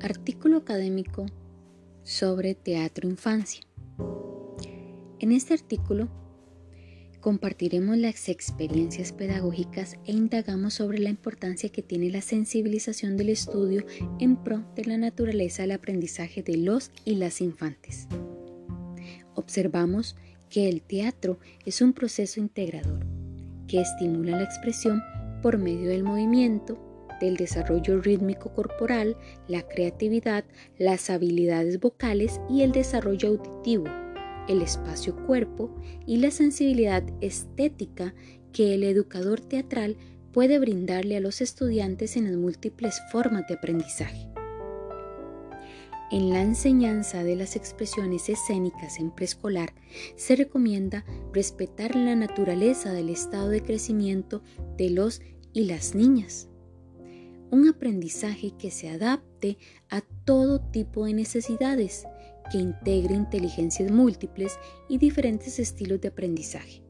Artículo académico sobre teatro infancia. En este artículo compartiremos las experiencias pedagógicas e indagamos sobre la importancia que tiene la sensibilización del estudio en pro de la naturaleza del aprendizaje de los y las infantes. Observamos que el teatro es un proceso integrador que estimula la expresión por medio del movimiento, del desarrollo rítmico corporal, la creatividad, las habilidades vocales y el desarrollo auditivo, el espacio-cuerpo y la sensibilidad estética que el educador teatral puede brindarle a los estudiantes en las múltiples formas de aprendizaje. En la enseñanza de las expresiones escénicas en preescolar se recomienda respetar la naturaleza del estado de crecimiento de los y las niñas un aprendizaje que se adapte a todo tipo de necesidades, que integre inteligencias múltiples y diferentes estilos de aprendizaje,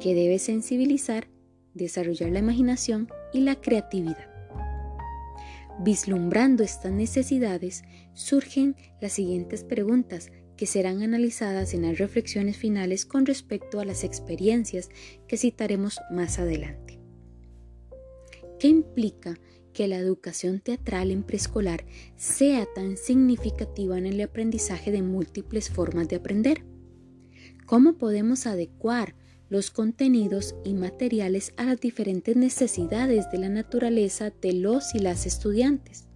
que debe sensibilizar, desarrollar la imaginación y la creatividad. Vislumbrando estas necesidades, surgen las siguientes preguntas que serán analizadas en las reflexiones finales con respecto a las experiencias que citaremos más adelante. ¿Qué implica que la educación teatral en preescolar sea tan significativa en el aprendizaje de múltiples formas de aprender? ¿Cómo podemos adecuar los contenidos y materiales a las diferentes necesidades de la naturaleza de los y las estudiantes?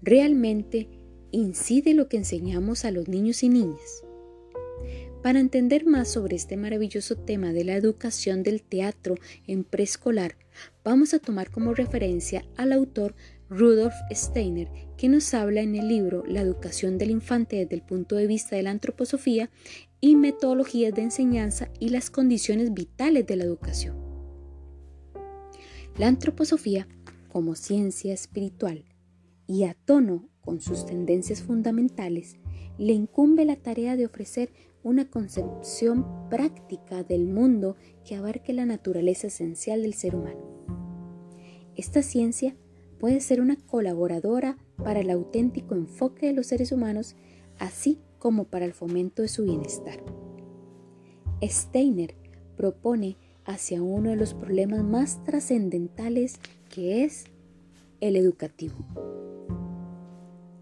¿Realmente incide lo que enseñamos a los niños y niñas? Para entender más sobre este maravilloso tema de la educación del teatro en preescolar, vamos a tomar como referencia al autor Rudolf Steiner, que nos habla en el libro La educación del infante desde el punto de vista de la antroposofía y metodologías de enseñanza y las condiciones vitales de la educación. La antroposofía, como ciencia espiritual y a tono con sus tendencias fundamentales, le incumbe la tarea de ofrecer una concepción práctica del mundo que abarque la naturaleza esencial del ser humano. Esta ciencia puede ser una colaboradora para el auténtico enfoque de los seres humanos, así como para el fomento de su bienestar. Steiner propone hacia uno de los problemas más trascendentales que es el educativo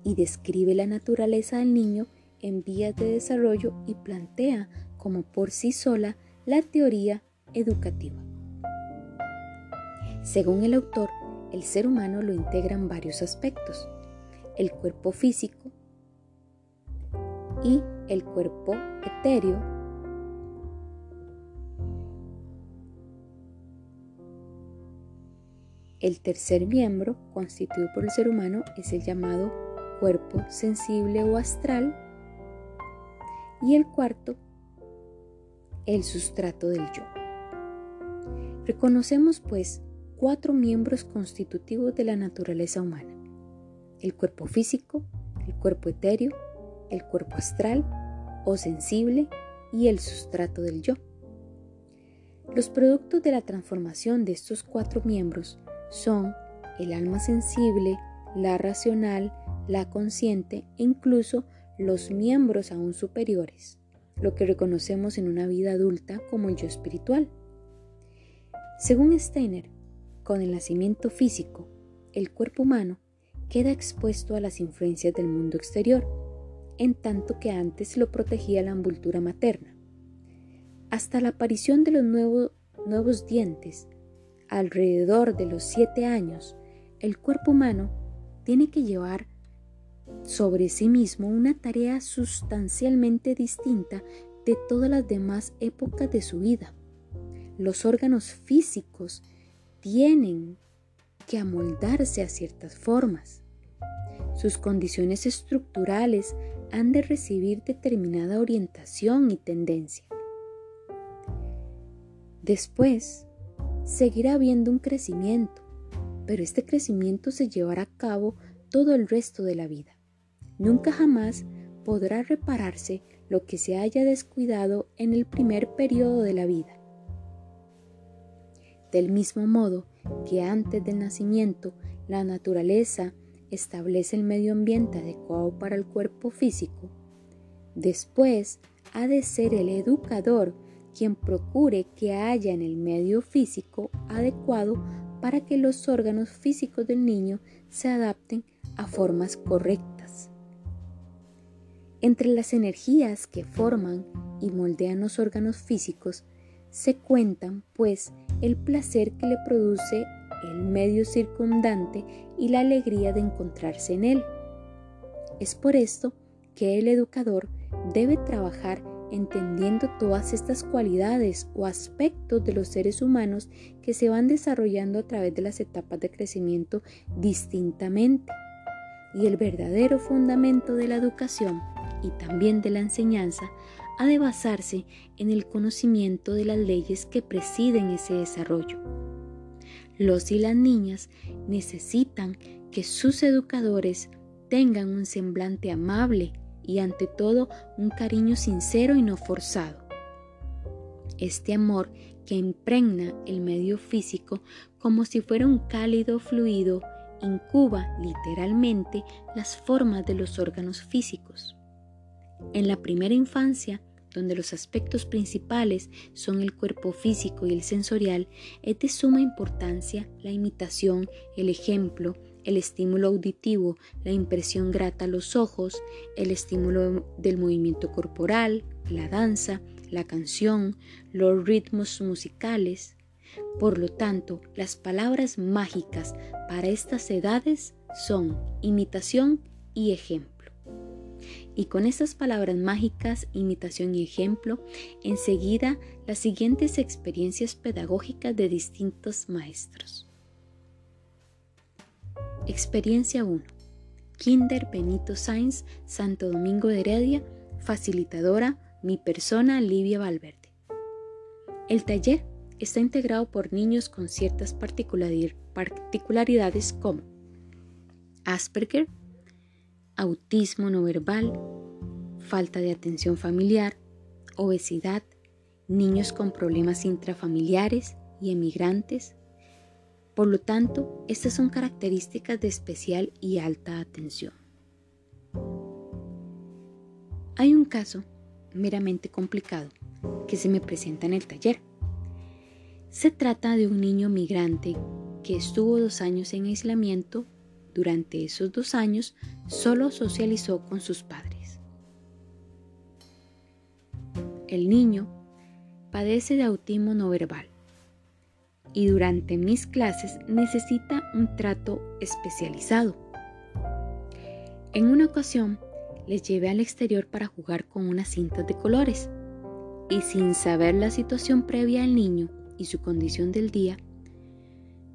y describe la naturaleza del niño en vías de desarrollo y plantea como por sí sola la teoría educativa. Según el autor, el ser humano lo integran varios aspectos, el cuerpo físico y el cuerpo etéreo, El tercer miembro constituido por el ser humano es el llamado cuerpo sensible o astral y el cuarto, el sustrato del yo. Reconocemos pues cuatro miembros constitutivos de la naturaleza humana. El cuerpo físico, el cuerpo etéreo, el cuerpo astral o sensible y el sustrato del yo. Los productos de la transformación de estos cuatro miembros son el alma sensible, la racional, la consciente e incluso los miembros aún superiores, lo que reconocemos en una vida adulta como el yo espiritual. Según Steiner, con el nacimiento físico, el cuerpo humano queda expuesto a las influencias del mundo exterior, en tanto que antes lo protegía la envoltura materna. Hasta la aparición de los nuevos dientes, alrededor de los siete años, el cuerpo humano tiene que llevar sobre sí mismo una tarea sustancialmente distinta de todas las demás épocas de su vida. Los órganos físicos tienen que amoldarse a ciertas formas. Sus condiciones estructurales han de recibir determinada orientación y tendencia. Después, seguirá habiendo un crecimiento, pero este crecimiento se llevará a cabo todo el resto de la vida. Nunca jamás podrá repararse lo que se haya descuidado en el primer periodo de la vida. Del mismo modo que antes del nacimiento la naturaleza establece el medio ambiente adecuado para el cuerpo físico, después ha de ser el educador quien procure que haya en el medio físico adecuado para que los órganos físicos del niño se adapten a formas correctas. Entre las energías que forman y moldean los órganos físicos se cuentan, pues, el placer que le produce el medio circundante y la alegría de encontrarse en él. Es por esto que el educador debe trabajar entendiendo todas estas cualidades o aspectos de los seres humanos que se van desarrollando a través de las etapas de crecimiento distintamente. Y el verdadero fundamento de la educación y también de la enseñanza ha de basarse en el conocimiento de las leyes que presiden ese desarrollo. Los y las niñas necesitan que sus educadores tengan un semblante amable y ante todo un cariño sincero y no forzado. Este amor que impregna el medio físico como si fuera un cálido fluido incuba literalmente las formas de los órganos físicos. En la primera infancia, donde los aspectos principales son el cuerpo físico y el sensorial, es de suma importancia la imitación, el ejemplo, el estímulo auditivo, la impresión grata a los ojos, el estímulo del movimiento corporal, la danza, la canción, los ritmos musicales. Por lo tanto, las palabras mágicas para estas edades son imitación y ejemplo. Y con estas palabras mágicas, imitación y ejemplo, enseguida las siguientes experiencias pedagógicas de distintos maestros. Experiencia 1. Kinder Benito Sainz, Santo Domingo de Heredia, facilitadora, mi persona Livia Valverde. El taller está integrado por niños con ciertas particularidades como Asperger, autismo no verbal, falta de atención familiar, obesidad, niños con problemas intrafamiliares y emigrantes. Por lo tanto, estas son características de especial y alta atención. Hay un caso meramente complicado que se me presenta en el taller. Se trata de un niño migrante que estuvo dos años en aislamiento durante esos dos años solo socializó con sus padres. El niño padece de autismo no verbal y durante mis clases necesita un trato especializado. En una ocasión les llevé al exterior para jugar con unas cintas de colores y sin saber la situación previa del niño y su condición del día,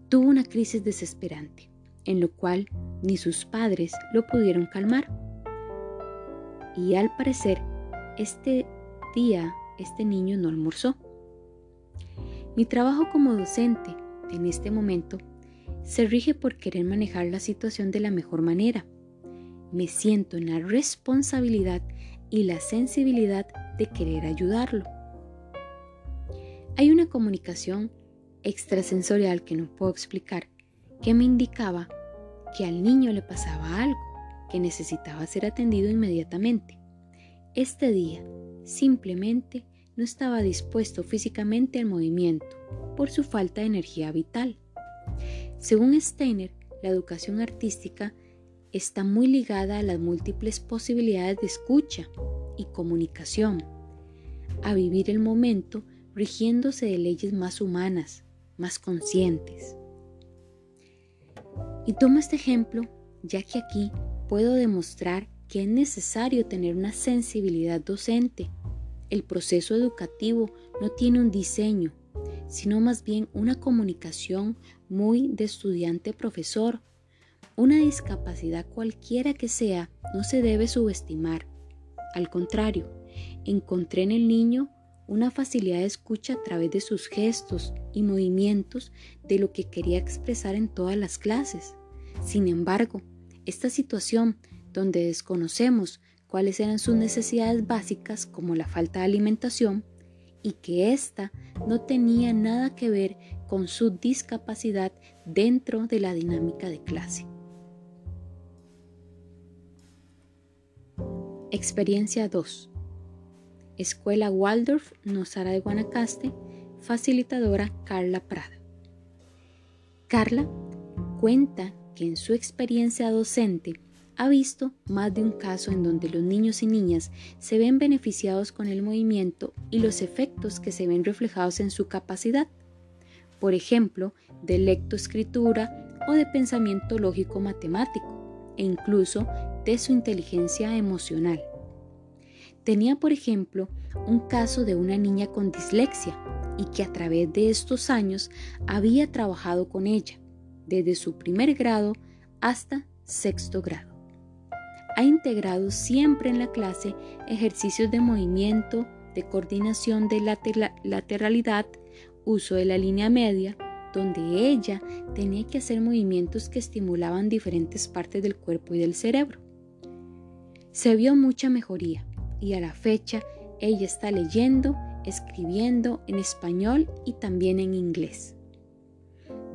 tuvo una crisis desesperante en lo cual ni sus padres lo pudieron calmar. Y al parecer, este día este niño no almorzó. Mi trabajo como docente en este momento se rige por querer manejar la situación de la mejor manera. Me siento en la responsabilidad y la sensibilidad de querer ayudarlo. Hay una comunicación extrasensorial que no puedo explicar, que me indicaba que al niño le pasaba algo, que necesitaba ser atendido inmediatamente. Este día simplemente no estaba dispuesto físicamente al movimiento por su falta de energía vital. Según Steiner, la educación artística está muy ligada a las múltiples posibilidades de escucha y comunicación, a vivir el momento rigiéndose de leyes más humanas, más conscientes. Y tomo este ejemplo ya que aquí puedo demostrar que es necesario tener una sensibilidad docente. El proceso educativo no tiene un diseño, sino más bien una comunicación muy de estudiante-profesor. Una discapacidad cualquiera que sea no se debe subestimar. Al contrario, encontré en el niño una facilidad de escucha a través de sus gestos y movimientos de lo que quería expresar en todas las clases. Sin embargo, esta situación donde desconocemos cuáles eran sus necesidades básicas como la falta de alimentación y que ésta no tenía nada que ver con su discapacidad dentro de la dinámica de clase. Experiencia 2. Escuela Waldorf Nosara de Guanacaste, facilitadora Carla Prada. Carla cuenta que en su experiencia docente ha visto más de un caso en donde los niños y niñas se ven beneficiados con el movimiento y los efectos que se ven reflejados en su capacidad, por ejemplo, de lectoescritura o de pensamiento lógico matemático, e incluso de su inteligencia emocional. Tenía, por ejemplo, un caso de una niña con dislexia y que a través de estos años había trabajado con ella, desde su primer grado hasta sexto grado ha integrado siempre en la clase ejercicios de movimiento, de coordinación de lateralidad, uso de la línea media, donde ella tenía que hacer movimientos que estimulaban diferentes partes del cuerpo y del cerebro. Se vio mucha mejoría y a la fecha ella está leyendo, escribiendo en español y también en inglés.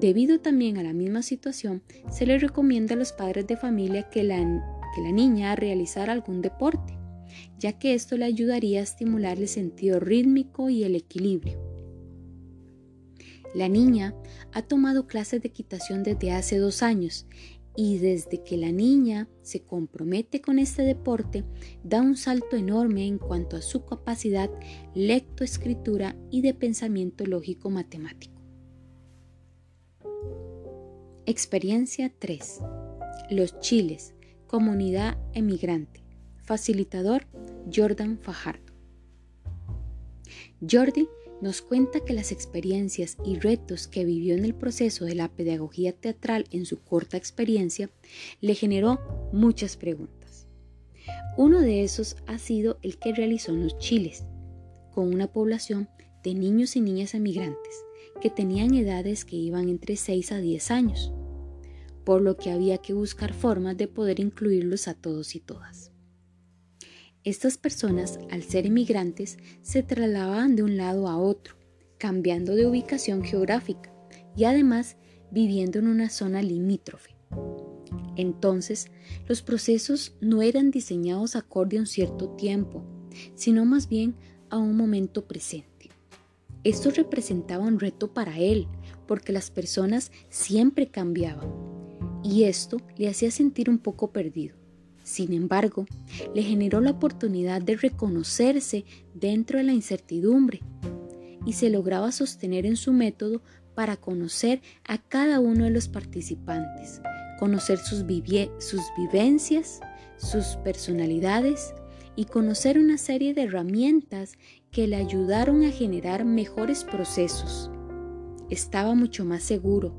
Debido también a la misma situación, se le recomienda a los padres de familia que la la niña a algún deporte, ya que esto le ayudaría a estimular el sentido rítmico y el equilibrio. La niña ha tomado clases de equitación desde hace dos años y desde que la niña se compromete con este deporte, da un salto enorme en cuanto a su capacidad lectoescritura y de pensamiento lógico matemático. Experiencia 3. Los chiles, Comunidad Emigrante. Facilitador Jordan Fajardo. Jordi nos cuenta que las experiencias y retos que vivió en el proceso de la pedagogía teatral en su corta experiencia le generó muchas preguntas. Uno de esos ha sido el que realizó en los Chiles, con una población de niños y niñas emigrantes que tenían edades que iban entre 6 a 10 años por lo que había que buscar formas de poder incluirlos a todos y todas. Estas personas, al ser emigrantes, se trasladaban de un lado a otro, cambiando de ubicación geográfica y además viviendo en una zona limítrofe. Entonces, los procesos no eran diseñados acorde a un cierto tiempo, sino más bien a un momento presente. Esto representaba un reto para él, porque las personas siempre cambiaban y esto le hacía sentir un poco perdido. Sin embargo, le generó la oportunidad de reconocerse dentro de la incertidumbre y se lograba sostener en su método para conocer a cada uno de los participantes, conocer sus, sus vivencias, sus personalidades y conocer una serie de herramientas que le ayudaron a generar mejores procesos. Estaba mucho más seguro,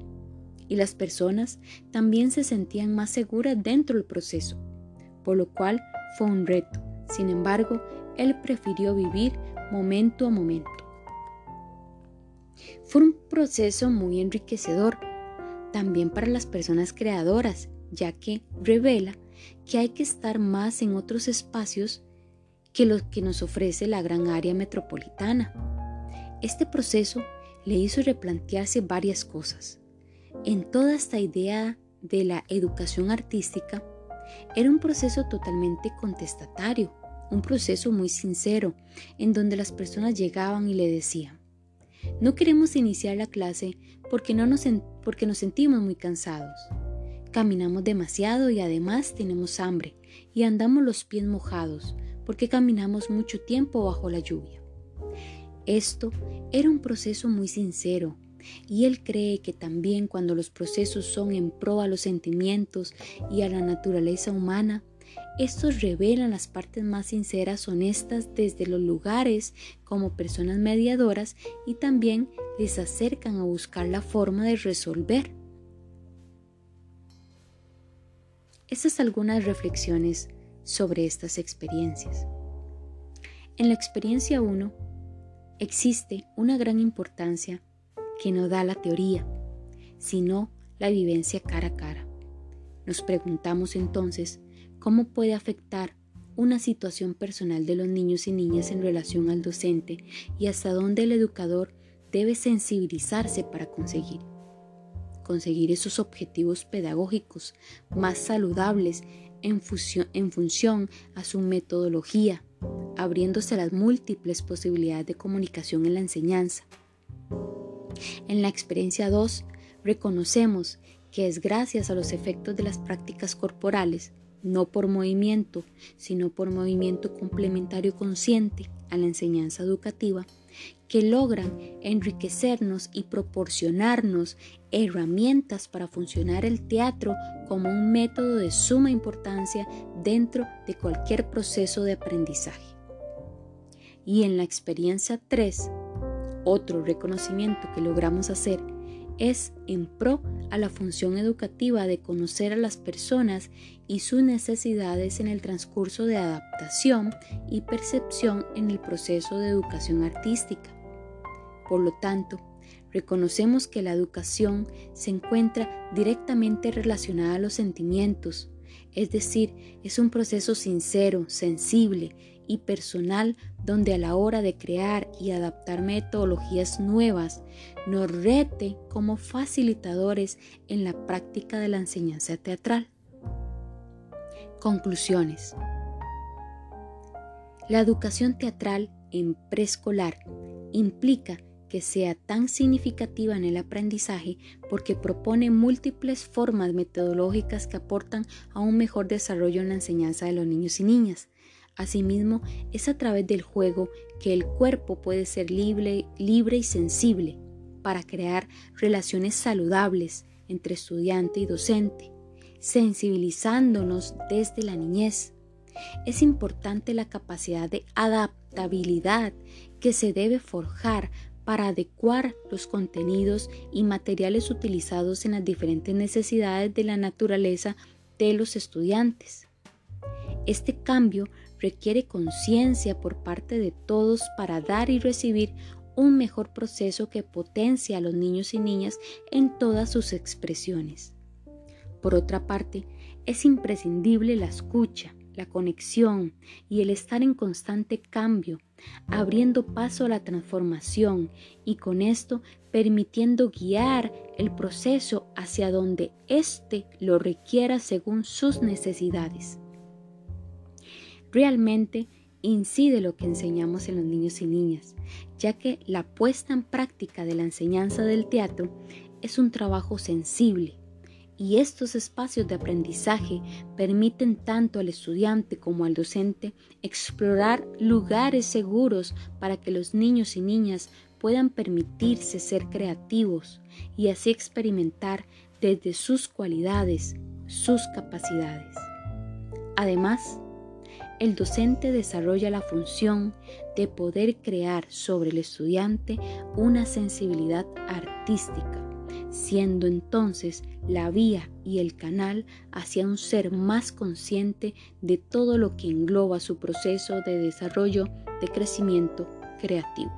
y las personas también se sentían más seguras dentro del proceso, por lo cual fue un reto. Sin embargo, él prefirió vivir momento a momento. Fue un proceso muy enriquecedor, también para las personas creadoras, ya que revela que hay que estar más en otros espacios que los que nos ofrece la gran área metropolitana. Este proceso le hizo replantearse varias cosas. En toda esta idea de la educación artística, era un proceso totalmente contestatario, un proceso muy sincero, en donde las personas llegaban y le decían, no queremos iniciar la clase porque, no nos, porque nos sentimos muy cansados. Caminamos demasiado y además tenemos hambre y andamos los pies mojados porque caminamos mucho tiempo bajo la lluvia. Esto era un proceso muy sincero, y él cree que también cuando los procesos son en pro a los sentimientos y a la naturaleza humana, estos revelan las partes más sinceras, honestas desde los lugares como personas mediadoras y también les acercan a buscar la forma de resolver. Estas algunas reflexiones sobre estas experiencias. En la experiencia 1 existe una gran importancia que no da la teoría, sino la vivencia cara a cara. Nos preguntamos entonces cómo puede afectar una situación personal de los niños y niñas en relación al docente y hasta dónde el educador debe sensibilizarse para conseguir conseguir esos objetivos pedagógicos más saludables en, en función a su metodología, abriéndose las múltiples posibilidades de comunicación en la enseñanza. En la experiencia 2, reconocemos que es gracias a los efectos de las prácticas corporales, no por movimiento, sino por movimiento complementario consciente a la enseñanza educativa, que logran enriquecernos y proporcionarnos herramientas para funcionar el teatro como un método de suma importancia dentro de cualquier proceso de aprendizaje. Y en la experiencia 3, otro reconocimiento que logramos hacer es en pro a la función educativa de conocer a las personas y sus necesidades en el transcurso de adaptación y percepción en el proceso de educación artística. Por lo tanto, reconocemos que la educación se encuentra directamente relacionada a los sentimientos, es decir, es un proceso sincero, sensible y personal donde a la hora de crear y adaptar metodologías nuevas nos rete como facilitadores en la práctica de la enseñanza teatral. Conclusiones. La educación teatral en preescolar implica que sea tan significativa en el aprendizaje porque propone múltiples formas metodológicas que aportan a un mejor desarrollo en la enseñanza de los niños y niñas, Asimismo, es a través del juego que el cuerpo puede ser libre, libre y sensible para crear relaciones saludables entre estudiante y docente, sensibilizándonos desde la niñez. Es importante la capacidad de adaptabilidad que se debe forjar para adecuar los contenidos y materiales utilizados en las diferentes necesidades de la naturaleza de los estudiantes. Este cambio requiere conciencia por parte de todos para dar y recibir un mejor proceso que potencia a los niños y niñas en todas sus expresiones. Por otra parte, es imprescindible la escucha, la conexión y el estar en constante cambio, abriendo paso a la transformación y con esto permitiendo guiar el proceso hacia donde éste lo requiera según sus necesidades realmente incide lo que enseñamos en los niños y niñas, ya que la puesta en práctica de la enseñanza del teatro es un trabajo sensible y estos espacios de aprendizaje permiten tanto al estudiante como al docente explorar lugares seguros para que los niños y niñas puedan permitirse ser creativos y así experimentar desde sus cualidades, sus capacidades. Además, el docente desarrolla la función de poder crear sobre el estudiante una sensibilidad artística, siendo entonces la vía y el canal hacia un ser más consciente de todo lo que engloba su proceso de desarrollo de crecimiento creativo.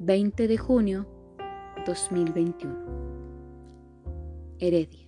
20 de junio 2021. Heredia.